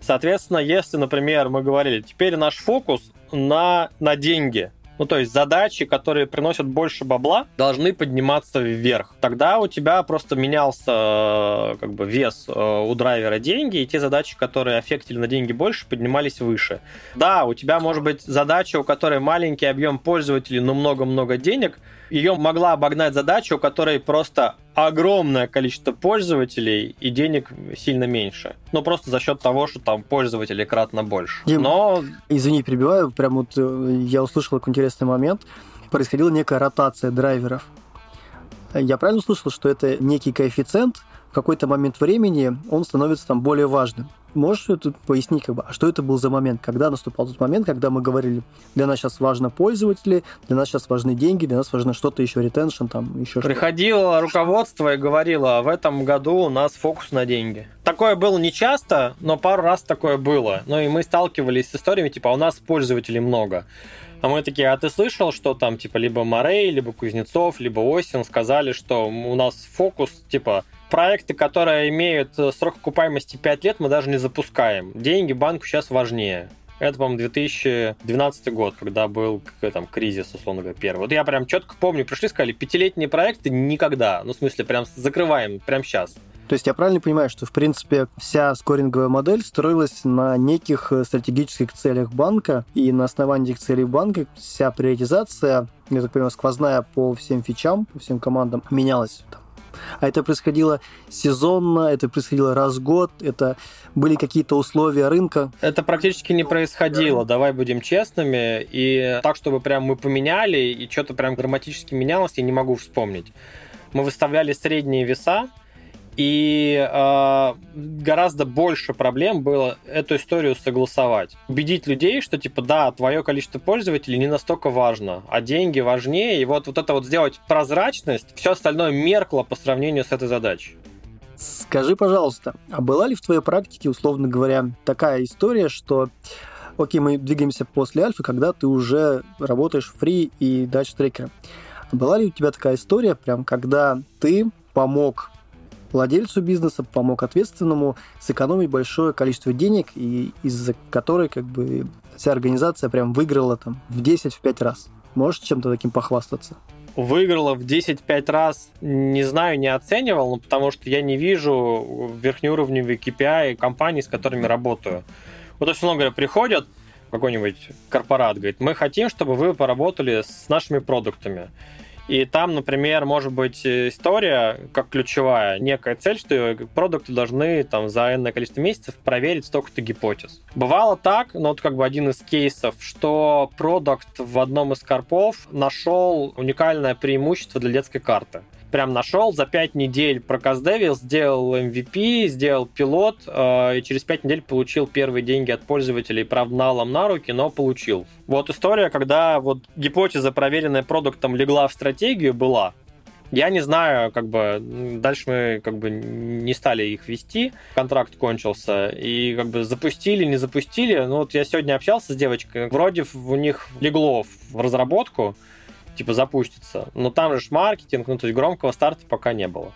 Соответственно, если, например, мы говорили, теперь наш фокус на, на деньги, ну, то есть задачи, которые приносят больше бабла, должны подниматься вверх. Тогда у тебя просто менялся э, как бы вес э, у драйвера деньги, и те задачи, которые аффектили на деньги больше, поднимались выше. Да, у тебя может быть задача, у которой маленький объем пользователей, но много-много денег, ее могла обогнать задача, у которой просто огромное количество пользователей и денег сильно меньше. Ну, просто за счет того, что там пользователей кратно больше. Дим, Но... Извини, перебиваю, прям вот э, я услышал такой интересный момент. Происходила некая ротация драйверов. Я правильно услышал, что это некий коэффициент, какой-то момент времени он становится там более важным. Можешь тут пояснить, как бы, а что это был за момент? Когда наступал тот момент, когда мы говорили, для нас сейчас важно пользователи, для нас сейчас важны деньги, для нас важно что-то еще, ретеншн, там еще. Приходило руководство и говорило, а в этом году у нас фокус на деньги. Такое было не часто, но пару раз такое было. Ну и мы сталкивались с историями, типа, «А у нас пользователей много. А мы такие, а ты слышал, что там, типа, либо Морей, либо Кузнецов, либо Осин сказали, что у нас фокус, типа, проекты, которые имеют э, срок окупаемости 5 лет, мы даже не запускаем. Деньги банку сейчас важнее. Это, по-моему, 2012 год, когда был там, кризис, условно говоря, первый. Вот я прям четко помню, пришли, сказали, пятилетние проекты никогда. Ну, в смысле, прям закрываем, прям сейчас. То есть я правильно понимаю, что, в принципе, вся скоринговая модель строилась на неких э, стратегических целях банка, и на основании этих целей банка вся приоритизация, я так понимаю, сквозная по всем фичам, по всем командам, менялась там, а это происходило сезонно, это происходило раз в год, это были какие-то условия рынка. Это практически не происходило, давай будем честными. И так, чтобы прям мы поменяли, и что-то прям драматически менялось, я не могу вспомнить. Мы выставляли средние веса, и э, гораздо больше проблем было эту историю согласовать. Убедить людей, что типа да, твое количество пользователей не настолько важно, а деньги важнее. И вот, вот это вот сделать прозрачность, все остальное меркло по сравнению с этой задачей. Скажи, пожалуйста, а была ли в твоей практике, условно говоря, такая история, что окей, мы двигаемся после альфа, когда ты уже работаешь фри и дальше трекера. Была ли у тебя такая история, прям когда ты помог владельцу бизнеса, помог ответственному сэкономить большое количество денег, и из-за которой как бы вся организация прям выиграла там в 10-5 раз. Можешь чем-то таким похвастаться? выиграла в 10-5 раз, не знаю, не оценивал, потому что я не вижу верхнеуровневые KPI компаний, с которыми работаю. Вот очень много приходят какой-нибудь корпорат, говорит, мы хотим, чтобы вы поработали с нашими продуктами. И там, например, может быть история как ключевая, некая цель, что продукты должны там за энное количество месяцев проверить столько-то гипотез. Бывало так, но вот как бы один из кейсов, что продукт в одном из корпов нашел уникальное преимущество для детской карты прям нашел, за 5 недель проказдевил, сделал MVP, сделал пилот, э, и через 5 недель получил первые деньги от пользователей, правда, налом на руки, но получил. Вот история, когда вот гипотеза, проверенная продуктом, легла в стратегию, была. Я не знаю, как бы дальше мы как бы не стали их вести, контракт кончился, и как бы запустили, не запустили. Ну вот я сегодня общался с девочкой, вроде у них легло в разработку, типа запустится, но там же маркетинг, ну то есть громкого старта пока не было.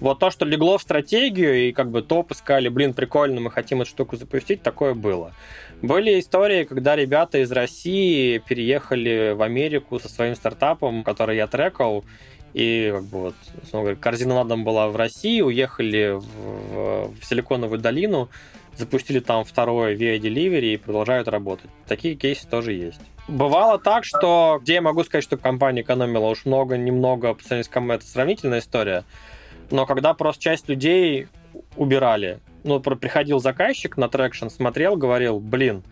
Вот то, что легло в стратегию, и как бы топ искали, блин, прикольно, мы хотим эту штуку запустить, такое было. Были истории, когда ребята из России переехали в Америку со своим стартапом, который я трекал, и как бы вот, говоря, корзина ладом была в России, уехали в, в Силиконовую долину, запустили там второй VIA Delivery и продолжают работать. Такие кейсы тоже есть. Бывало так, что где я могу сказать, что компания экономила уж много, немного, по сравнению с это сравнительная история, но когда просто часть людей убирали, ну, приходил заказчик на traction, смотрел, говорил, блин,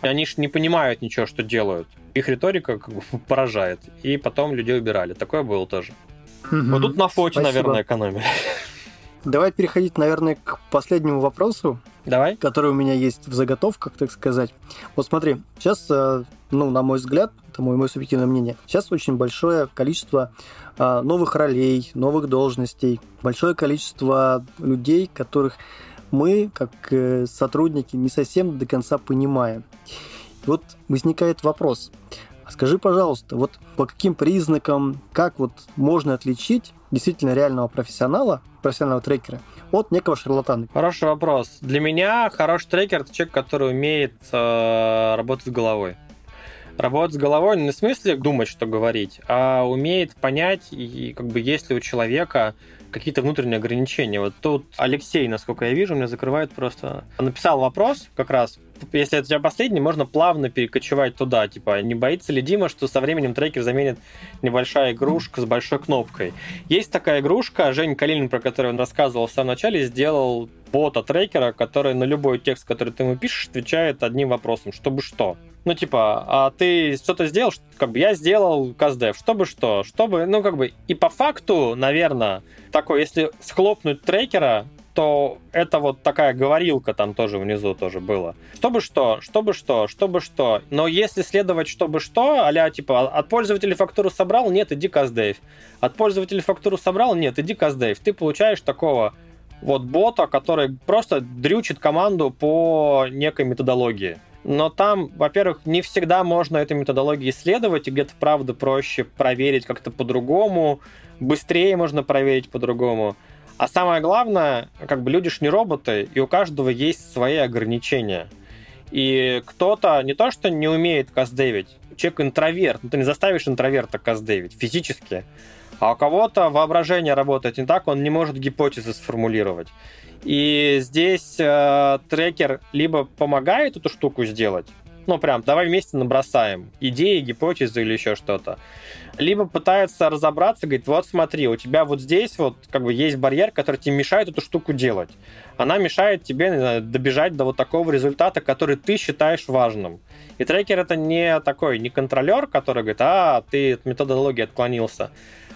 они же не понимают ничего, что делают. Их риторика как бы поражает. И потом людей убирали. Такое было тоже. Угу. Вот тут на фоте, Спасибо. наверное, экономили. Давай переходить, наверное, к последнему вопросу. Давай. Который у меня есть в заготовках, так сказать. Вот смотри, сейчас, э, ну, на мой взгляд, это мое, мое субъективное мнение, сейчас очень большое количество э, новых ролей, новых должностей, большое количество людей, которых мы, как э, сотрудники, не совсем до конца понимаем. И вот возникает вопрос. А скажи, пожалуйста, вот по каким признакам, как вот можно отличить действительно реального профессионала, профессионального трекера, от некого шарлатана? Хороший вопрос. Для меня хороший трекер – это человек, который умеет э, работать головой. Работать с головой не в смысле думать, что говорить, а умеет понять, и как бы есть ли у человека какие-то внутренние ограничения. Вот тут Алексей, насколько я вижу, мне закрывает просто... Написал вопрос как раз, если это у тебя последний, можно плавно перекочевать туда. Типа, не боится ли Дима, что со временем трекер заменит небольшая игрушка с большой кнопкой? Есть такая игрушка, Жень Калинин, про которую он рассказывал в самом начале, сделал бота трекера, который на любой текст, который ты ему пишешь, отвечает одним вопросом, чтобы что. Ну, типа, а ты что-то сделал, как бы я сделал каздев, чтобы что, чтобы, ну, как бы, и по факту, наверное, такой, если схлопнуть трекера, то это вот такая говорилка там тоже внизу тоже было. Чтобы что, чтобы что, чтобы что. Но если следовать чтобы что, а типа от пользователя фактуру собрал, нет, иди каздев. От пользователя фактуру собрал, нет, иди каздев. Ты получаешь такого вот бота, который просто дрючит команду по некой методологии но там, во-первых, не всегда можно этой методологии исследовать, и где-то, правда, проще проверить как-то по-другому, быстрее можно проверить по-другому. А самое главное, как бы люди ж не роботы, и у каждого есть свои ограничения. И кто-то не то, что не умеет каздевить, человек интроверт, ну ты не заставишь интроверта каздевить физически, а у кого-то воображение работает не так, он не может гипотезы сформулировать. И здесь э, трекер либо помогает эту штуку сделать, ну прям, давай вместе набросаем идеи, гипотезы или еще что-то. Либо пытается разобраться, говорит, вот смотри, у тебя вот здесь вот как бы есть барьер, который тебе мешает эту штуку делать. Она мешает тебе знаю, добежать до вот такого результата, который ты считаешь важным. И трекер это не такой, не контролер, который говорит, а, ты от методологии отклонился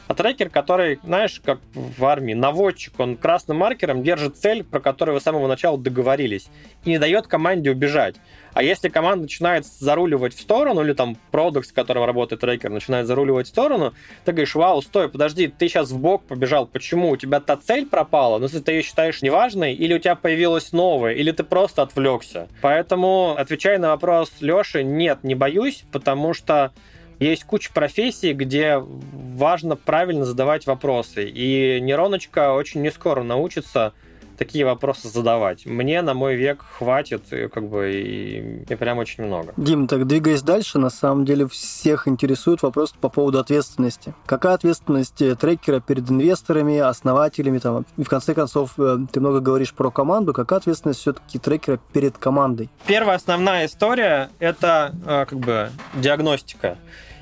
а трекер, который, знаешь, как в армии, наводчик, он красным маркером держит цель, про которую вы с самого начала договорились, и не дает команде убежать. А если команда начинает заруливать в сторону, или там продукт, с которым работает трекер, начинает заруливать в сторону, ты говоришь, вау, стой, подожди, ты сейчас в бок побежал, почему? У тебя та цель пропала, ну, если ты ее считаешь неважной, или у тебя появилась новая, или ты просто отвлекся. Поэтому, отвечая на вопрос Леши, нет, не боюсь, потому что есть куча профессий, где важно правильно задавать вопросы. И нейроночка очень не скоро научится такие вопросы задавать. Мне на мой век хватит, как бы, и, и прям очень много. Дим, так двигаясь дальше, на самом деле всех интересует вопрос по поводу ответственности. Какая ответственность трекера перед инвесторами, основателями, там, и в конце концов, э, ты много говоришь про команду, какая ответственность все-таки трекера перед командой? Первая основная история — это, э, как бы, диагностика.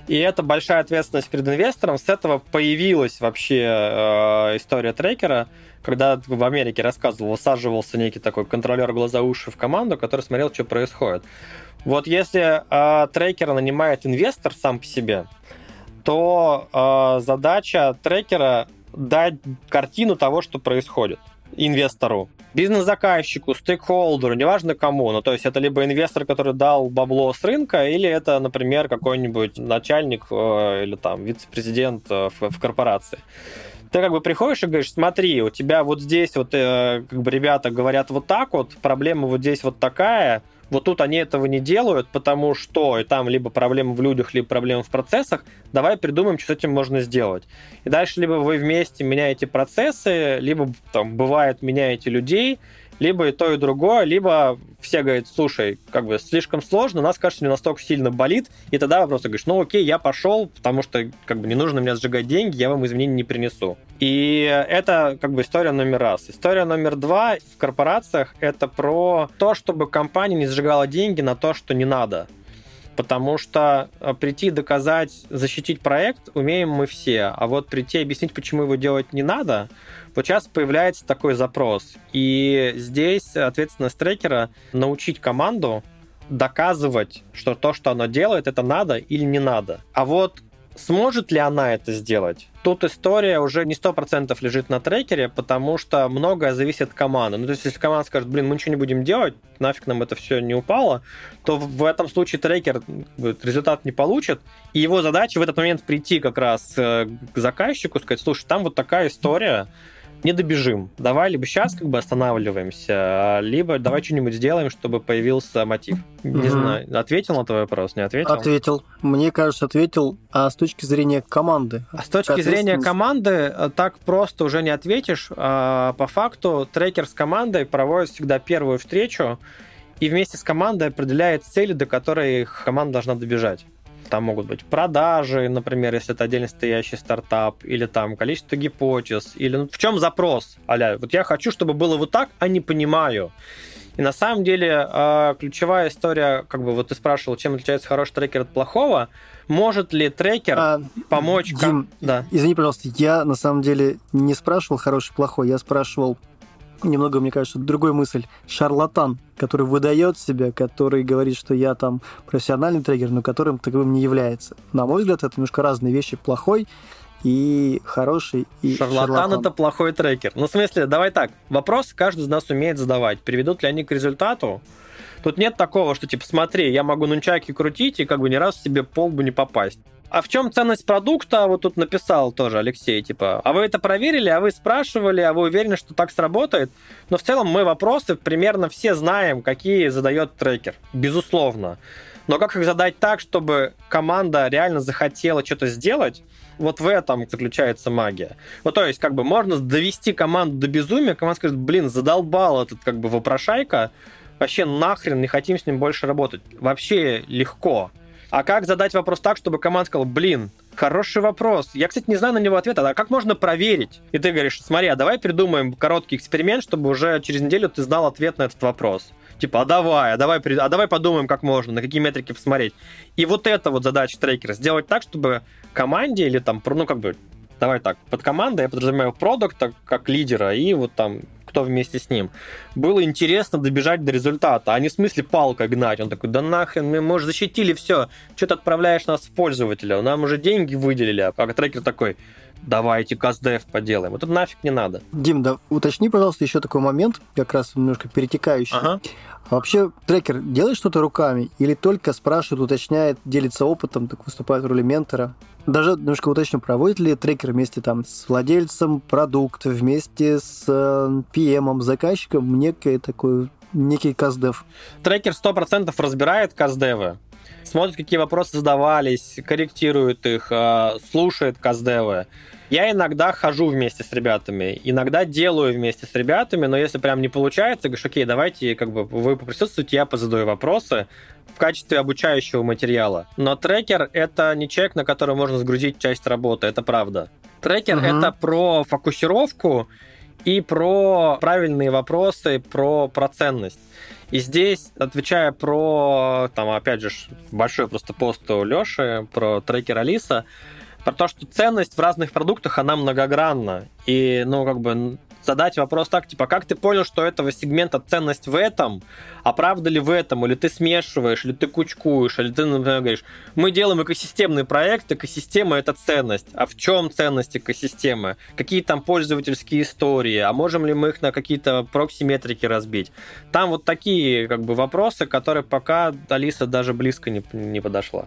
И это большая ответственность перед инвестором. С этого появилась вообще э, история трекера, когда в Америке рассказывал, усаживался некий такой контролер глаза-уши в команду, который смотрел, что происходит. Вот если э, трекера нанимает инвестор сам по себе, то э, задача трекера дать картину того, что происходит. Инвестору, бизнес-заказчику, стейкхолдеру, неважно кому. Ну, то есть это либо инвестор, который дал бабло с рынка, или это, например, какой-нибудь начальник э, или там вице-президент э, в, в корпорации ты как бы приходишь и говоришь, смотри, у тебя вот здесь вот э, как бы ребята говорят вот так вот, проблема вот здесь вот такая, вот тут они этого не делают, потому что и там либо проблема в людях, либо проблема в процессах. Давай придумаем, что с этим можно сделать. И дальше либо вы вместе меняете процессы, либо там бывает меняете людей, либо и то, и другое, либо все говорят, слушай, как бы слишком сложно, нас, кажется, не настолько сильно болит, и тогда просто говоришь, ну окей, я пошел, потому что как бы не нужно мне сжигать деньги, я вам изменений не принесу. И это как бы история номер раз. История номер два в корпорациях это про то, чтобы компания не сжигала деньги на то, что не надо. Потому что э, прийти доказать, защитить проект умеем мы все, а вот прийти объяснить, почему его делать не надо, вот сейчас появляется такой запрос. И здесь ответственность трекера научить команду доказывать, что то, что она делает, это надо или не надо. А вот Сможет ли она это сделать? Тут история уже не сто процентов лежит на трекере, потому что многое зависит от команды. Ну, то есть, если команда скажет, блин, мы ничего не будем делать, нафиг нам это все не упало, то в этом случае трекер результат не получит, и его задача в этот момент прийти как раз э, к заказчику, сказать, слушай, там вот такая история, не добежим. Давай либо сейчас как бы останавливаемся, либо давай что-нибудь сделаем, чтобы появился мотив. Не угу. знаю, ответил на твой вопрос, не ответил? Ответил. Мне кажется, ответил. А с точки зрения команды? А с точки зрения команды э, так просто уже не ответишь. А по факту трекер с командой проводит всегда первую встречу, и вместе с командой определяет цели, до которой команда должна добежать. Там могут быть продажи, например, если это отдельно стоящий стартап, или там количество гипотез, или ну, в чем запрос, аля, вот я хочу, чтобы было вот так, а не понимаю. И на самом деле а, ключевая история, как бы вот ты спрашивал, чем отличается хороший трекер от плохого, может ли трекер а, помочь... Дим, да. извини, пожалуйста, я на самом деле не спрашивал хороший плохой, я спрашивал немного, мне кажется, другой мысль. Шарлатан, который выдает себя, который говорит, что я там профессиональный трекер, но которым таковым не является. На мой взгляд, это немножко разные вещи. Плохой и хороший, и шарлатан, шарлатан. это плохой трекер. Ну, в смысле, давай так. Вопрос каждый из нас умеет задавать. Приведут ли они к результату? Тут нет такого, что типа, смотри, я могу нунчаки крутить и как бы ни разу себе пол бы не попасть. А в чем ценность продукта? Вот тут написал тоже Алексей, типа, а вы это проверили, а вы спрашивали, а вы уверены, что так сработает? Но в целом мы вопросы примерно все знаем, какие задает трекер, безусловно. Но как их задать так, чтобы команда реально захотела что-то сделать, вот в этом заключается магия. Вот то есть, как бы можно довести команду до безумия, команда скажет, блин, задолбал этот как бы вопрошайка, вообще нахрен не хотим с ним больше работать. Вообще легко. А как задать вопрос так, чтобы команда сказала, блин, Хороший вопрос. Я, кстати, не знаю на него ответа. А как можно проверить? И ты говоришь, смотри, а давай придумаем короткий эксперимент, чтобы уже через неделю ты знал ответ на этот вопрос. Типа, а давай, а давай, а давай подумаем, как можно, на какие метрики посмотреть. И вот это вот задача трекера. Сделать так, чтобы команде или там, ну, как бы, давай так, под командой я подразумеваю продукта как лидера и вот там кто вместе с ним. Было интересно добежать до результата, а не в смысле палкой гнать. Он такой, да нахрен, мы, уже защитили все, что ты отправляешь нас в пользователя, нам уже деньги выделили. А трекер такой, давайте каздев поделаем. Вот это нафиг не надо. Дим, да уточни, пожалуйста, еще такой момент, как раз немножко перетекающий. Ага. А вообще трекер делает что-то руками или только спрашивает, уточняет, делится опытом, так выступает в роли ментора? Даже немножко уточню, проводит ли трекер вместе там с владельцем продукта, вместе с э, PM, заказчиком некий такой некий каздев? Трекер 100% разбирает каздевы, смотрит, какие вопросы задавались, корректирует их, э, слушает каздевы. Я иногда хожу вместе с ребятами, иногда делаю вместе с ребятами, но если прям не получается, говоришь, окей, давайте, как бы вы поприсутствуете, я позадаю вопросы в качестве обучающего материала. Но трекер — это не человек, на который можно сгрузить часть работы, это правда. Трекер uh-huh. — это про фокусировку и про правильные вопросы, про, про ценность. И здесь, отвечая про, там, опять же, большой просто пост у Леши про трекер Алиса, про то, что ценность в разных продуктах, она многогранна. И, ну, как бы, задать вопрос так, типа, как ты понял, что этого сегмента ценность в этом, а правда ли в этом, или ты смешиваешь, или ты кучкуешь, или ты, например, говоришь, мы делаем экосистемный проект, экосистема — это ценность. А в чем ценность экосистемы? Какие там пользовательские истории? А можем ли мы их на какие-то прокси-метрики разбить? Там вот такие как бы вопросы, которые пока Алиса даже близко не, не подошла.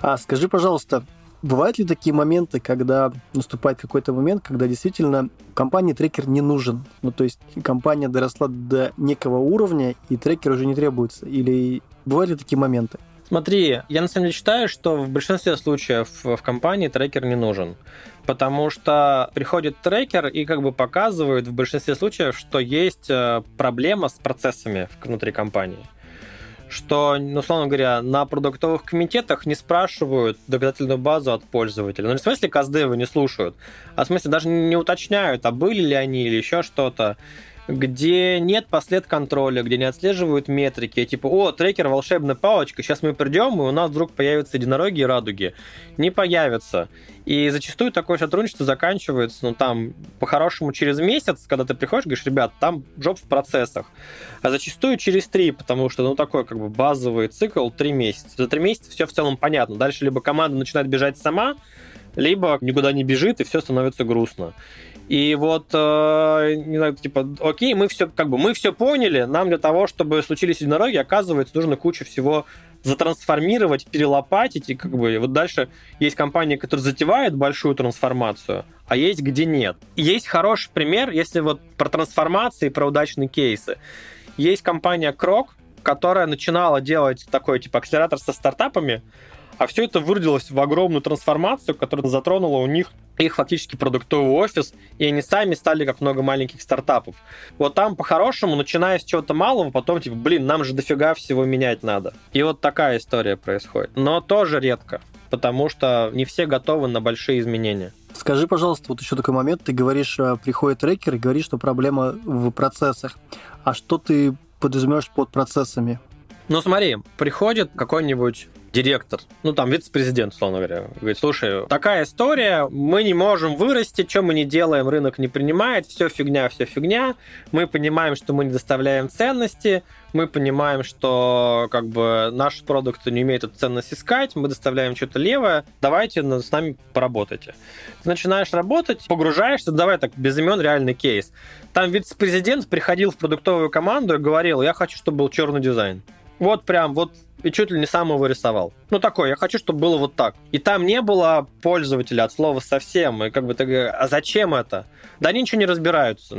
А скажи, пожалуйста, Бывают ли такие моменты, когда наступает какой-то момент, когда действительно компании трекер не нужен? Ну, то есть компания доросла до некого уровня, и трекер уже не требуется? Или бывают ли такие моменты? Смотри, я на самом деле считаю, что в большинстве случаев в компании трекер не нужен. Потому что приходит трекер и как бы показывает в большинстве случаев, что есть э, проблема с процессами внутри компании что, ну, условно говоря, на продуктовых комитетах не спрашивают доказательную базу от пользователя. Ну, не в смысле каздевы не слушают, а в смысле даже не уточняют, а были ли они или еще что-то где нет послед контроля, где не отслеживают метрики, типа, о, трекер, волшебная палочка, сейчас мы придем, и у нас вдруг появятся единороги и радуги. Не появятся. И зачастую такое сотрудничество заканчивается, ну, там, по-хорошему, через месяц, когда ты приходишь, говоришь, ребят, там джоб в процессах. А зачастую через три, потому что, ну, такой, как бы, базовый цикл три месяца. За три месяца все в целом понятно. Дальше либо команда начинает бежать сама, либо никуда не бежит, и все становится грустно. И вот, э, не знаю, типа, окей, мы все, как бы, мы все поняли, нам для того, чтобы случились единороги, оказывается, нужно кучу всего затрансформировать, перелопатить, и как бы вот дальше есть компания, которая затевает большую трансформацию, а есть где нет. Есть хороший пример, если вот про трансформации, про удачные кейсы. Есть компания Крок, которая начинала делать такой типа акселератор со стартапами, а все это выродилось в огромную трансформацию, которая затронула у них их фактически продуктовый офис, и они сами стали как много маленьких стартапов. Вот там по-хорошему, начиная с чего-то малого, потом типа, блин, нам же дофига всего менять надо. И вот такая история происходит. Но тоже редко, потому что не все готовы на большие изменения. Скажи, пожалуйста, вот еще такой момент. Ты говоришь, э, приходит трекер и говоришь, что проблема в процессах. А что ты подразумеваешь под процессами? Ну смотри, приходит какой-нибудь директор, ну там вице-президент, условно говоря, говорит, слушай, такая история, мы не можем вырасти, что мы не делаем, рынок не принимает, все фигня, все фигня, мы понимаем, что мы не доставляем ценности, мы понимаем, что как бы наш продукт не умеет эту ценность искать, мы доставляем что-то левое, давайте с нами поработайте. Ты начинаешь работать, погружаешься, давай так, без имен реальный кейс. Там вице-президент приходил в продуктовую команду и говорил, я хочу, чтобы был черный дизайн. Вот прям, вот и чуть ли не сам его рисовал. Ну, такой, я хочу, чтобы было вот так. И там не было пользователя от слова совсем. И как бы ты а зачем это? Да они ничего не разбираются.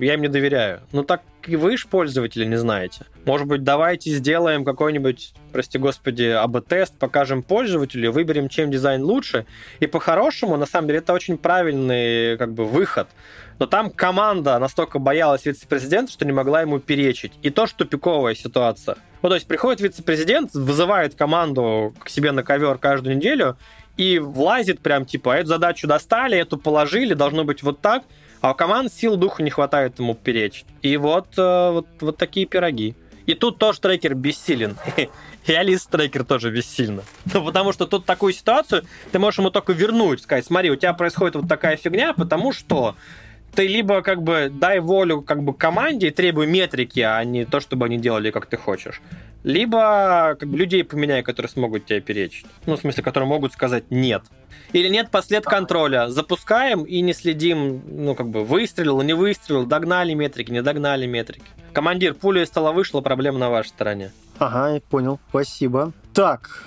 Я им не доверяю. Ну, так и вы же пользователи не знаете. Может быть, давайте сделаем какой-нибудь, прости господи, АБ-тест, покажем пользователю, выберем, чем дизайн лучше. И по-хорошему, на самом деле, это очень правильный как бы выход. Но там команда настолько боялась вице-президента, что не могла ему перечить. И то, что тупиковая ситуация. Ну, то есть приходит вице-президент, вызывает команду к себе на ковер каждую неделю и влазит прям типа, эту задачу достали, эту положили, должно быть вот так, а у команд сил духа не хватает ему перечить. И вот, э, вот, вот такие пироги. И тут тоже трекер бессилен. И Алис трекер тоже бессильно. Ну, потому что тут такую ситуацию ты можешь ему только вернуть, сказать, смотри, у тебя происходит вот такая фигня, потому что ты либо как бы дай волю как бы команде и требуй метрики, а не то, чтобы они делали, как ты хочешь. Либо как бы людей поменяй, которые смогут тебя перечить. Ну, в смысле, которые могут сказать нет. Или нет послед контроля. Запускаем и не следим, ну, как бы, выстрелил, не выстрелил, догнали метрики, не догнали метрики. Командир, пуля из стола вышла, проблема на вашей стороне. Ага, я понял, спасибо. Так,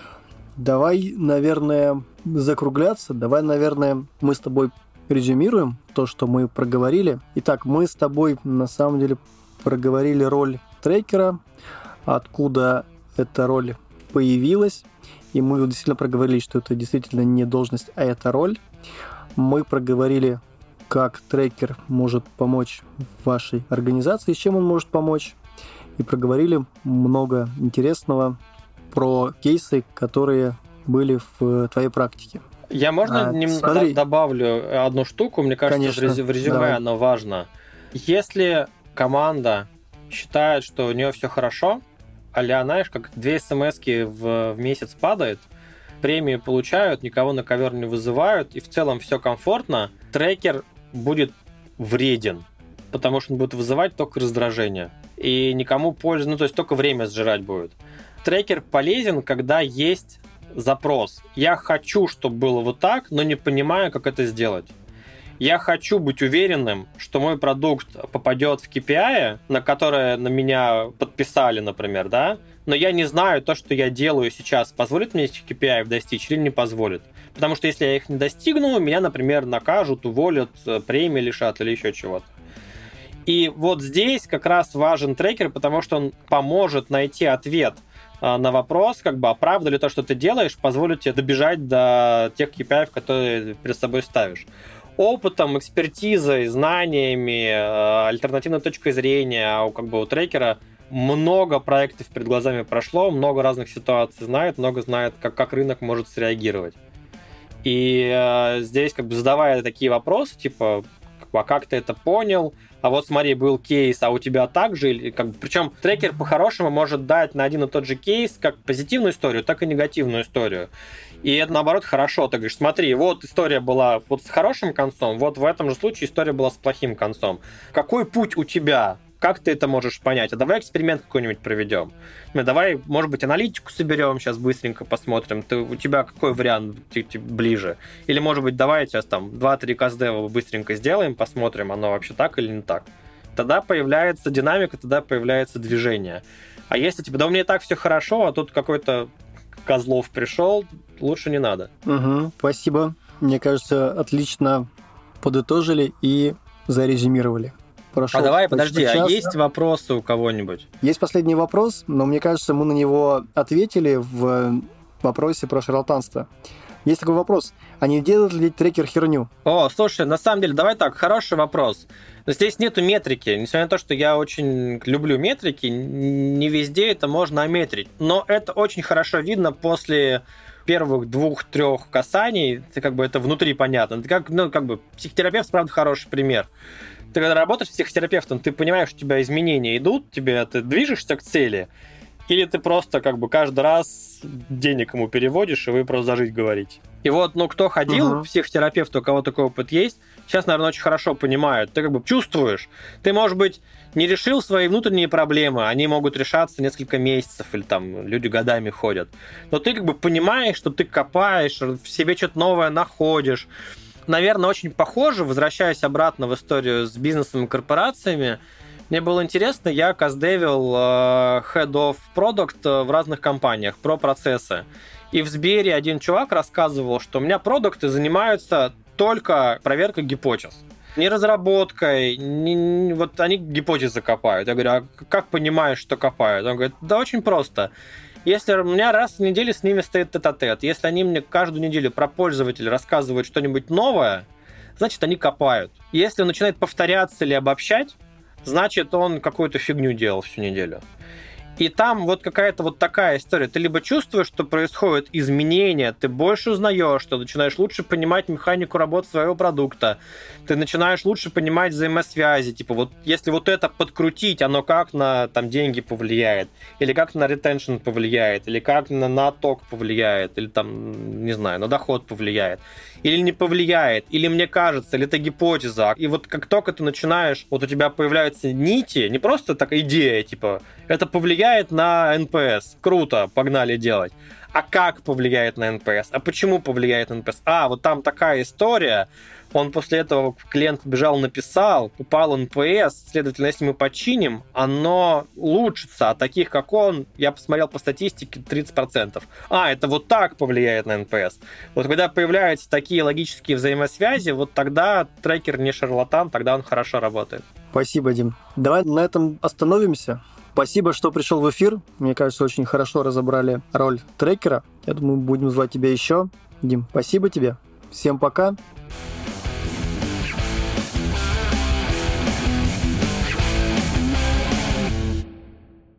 давай, наверное, закругляться. Давай, наверное, мы с тобой резюмируем то, что мы проговорили. Итак, мы с тобой на самом деле проговорили роль трекера, откуда эта роль появилась, и мы действительно проговорили, что это действительно не должность, а это роль. Мы проговорили, как трекер может помочь вашей организации, с чем он может помочь, и проговорили много интересного про кейсы, которые были в твоей практике. Я можно а, немного смотри. добавлю одну штуку, мне кажется, Конечно. в резюме Давай. она важна. Если команда считает, что у нее все хорошо, а знаешь, как две смс в, в месяц падает, премии получают, никого на ковер не вызывают, и в целом все комфортно, трекер будет вреден. потому что он будет вызывать только раздражение. И никому пользы, ну то есть только время сжирать будет. Трекер полезен, когда есть запрос. Я хочу, чтобы было вот так, но не понимаю, как это сделать. Я хочу быть уверенным, что мой продукт попадет в KPI, на которое на меня подписали, например, да, но я не знаю, то, что я делаю сейчас, позволит мне этих KPI достичь или не позволит. Потому что если я их не достигну, меня, например, накажут, уволят, э, премии лишат или еще чего-то. И вот здесь как раз важен трекер, потому что он поможет найти ответ на вопрос, как бы, а правда ли то, что ты делаешь, позволит тебе добежать до тех KPI, которые перед собой ставишь опытом, экспертизой, знаниями, э, альтернативной точкой зрения а у как бы у трекера много проектов перед глазами прошло, много разных ситуаций знает, много знает, как, как рынок может среагировать. И э, здесь, как бы задавая такие вопросы, типа, а как ты это понял? А вот смотри, был кейс, а у тебя так же? Или, как причем трекер по-хорошему может дать на один и тот же кейс как позитивную историю, так и негативную историю. И это, наоборот, хорошо. Ты говоришь, смотри, вот история была вот с хорошим концом, вот в этом же случае история была с плохим концом. Какой путь у тебя? Как ты это можешь понять? А давай эксперимент какой-нибудь проведем. Ну, давай, может быть, аналитику соберем, сейчас быстренько посмотрим. Ты, у тебя какой вариант ближе? Или, может быть, давай сейчас там 2-3 каздева быстренько сделаем, посмотрим, оно вообще так или не так. Тогда появляется динамика, тогда появляется движение. А если тебе, да у меня и так все хорошо, а тут какой-то Козлов пришел, лучше не надо. Угу, спасибо. Мне кажется, отлично подытожили и зарезюмировали. Прошел а давай, подожди, а час. а есть вопросы у кого-нибудь? Есть последний вопрос, но мне кажется, мы на него ответили в вопросе про шарлатанство. Есть такой вопрос. А не делает ли трекер херню? О, слушай, на самом деле, давай так, хороший вопрос. Здесь нету метрики. Несмотря на то, что я очень люблю метрики, не везде это можно ометрить. Но это очень хорошо видно после первых двух-трех касаний, ты как бы это внутри понятно. Ты как, ну, как бы психотерапевт, правда, хороший пример ты когда работаешь с психотерапевтом, ты понимаешь, у тебя изменения идут, тебе ты движешься к цели, или ты просто как бы каждый раз денег ему переводишь, и вы просто зажить говорите. И вот, ну, кто ходил угу. к психотерапевту, у кого такой опыт есть, сейчас, наверное, очень хорошо понимают. Ты как бы чувствуешь. Ты, может быть, не решил свои внутренние проблемы, они могут решаться несколько месяцев, или там люди годами ходят. Но ты как бы понимаешь, что ты копаешь, в себе что-то новое находишь, наверное, очень похоже, возвращаясь обратно в историю с бизнесом и корпорациями, мне было интересно, я каздевил э, Head of Product э, в разных компаниях про процессы. И в Сбере один чувак рассказывал, что у меня продукты занимаются только проверкой гипотез. Не разработкой, не, вот они гипотезы копают. Я говорю, а как понимаешь, что копают? Он говорит, да очень просто. Если у меня раз в неделю с ними стоит тет-а-тет, если они мне каждую неделю про пользователя рассказывают что-нибудь новое, значит, они копают. Если он начинает повторяться или обобщать, значит, он какую-то фигню делал всю неделю. И там вот какая-то вот такая история. Ты либо чувствуешь, что происходит изменения, ты больше узнаешь, что начинаешь лучше понимать механику работы своего продукта, ты начинаешь лучше понимать взаимосвязи. Типа вот если вот это подкрутить, оно как на там деньги повлияет, или как на ретеншн повлияет, или как на, на отток повлияет, или там, не знаю, на доход повлияет или не повлияет, или мне кажется, или это гипотеза. И вот как только ты начинаешь, вот у тебя появляются нити, не просто такая идея, типа, это повлияет на NPS, круто, погнали делать. А как повлияет на NPS? А почему повлияет на NPS? А, вот там такая история, он после этого клиент бежал, написал, упал NPS, следовательно, если мы починим, оно улучшится. А таких, как он, я посмотрел по статистике, 30%. А, это вот так повлияет на NPS. Вот когда появляются такие логические взаимосвязи, вот тогда трекер не шарлатан, тогда он хорошо работает. Спасибо, Дим. Давай на этом остановимся. Спасибо, что пришел в эфир. Мне кажется, очень хорошо разобрали роль трекера. Я думаю, будем звать тебя еще. Дим, спасибо тебе. Всем пока.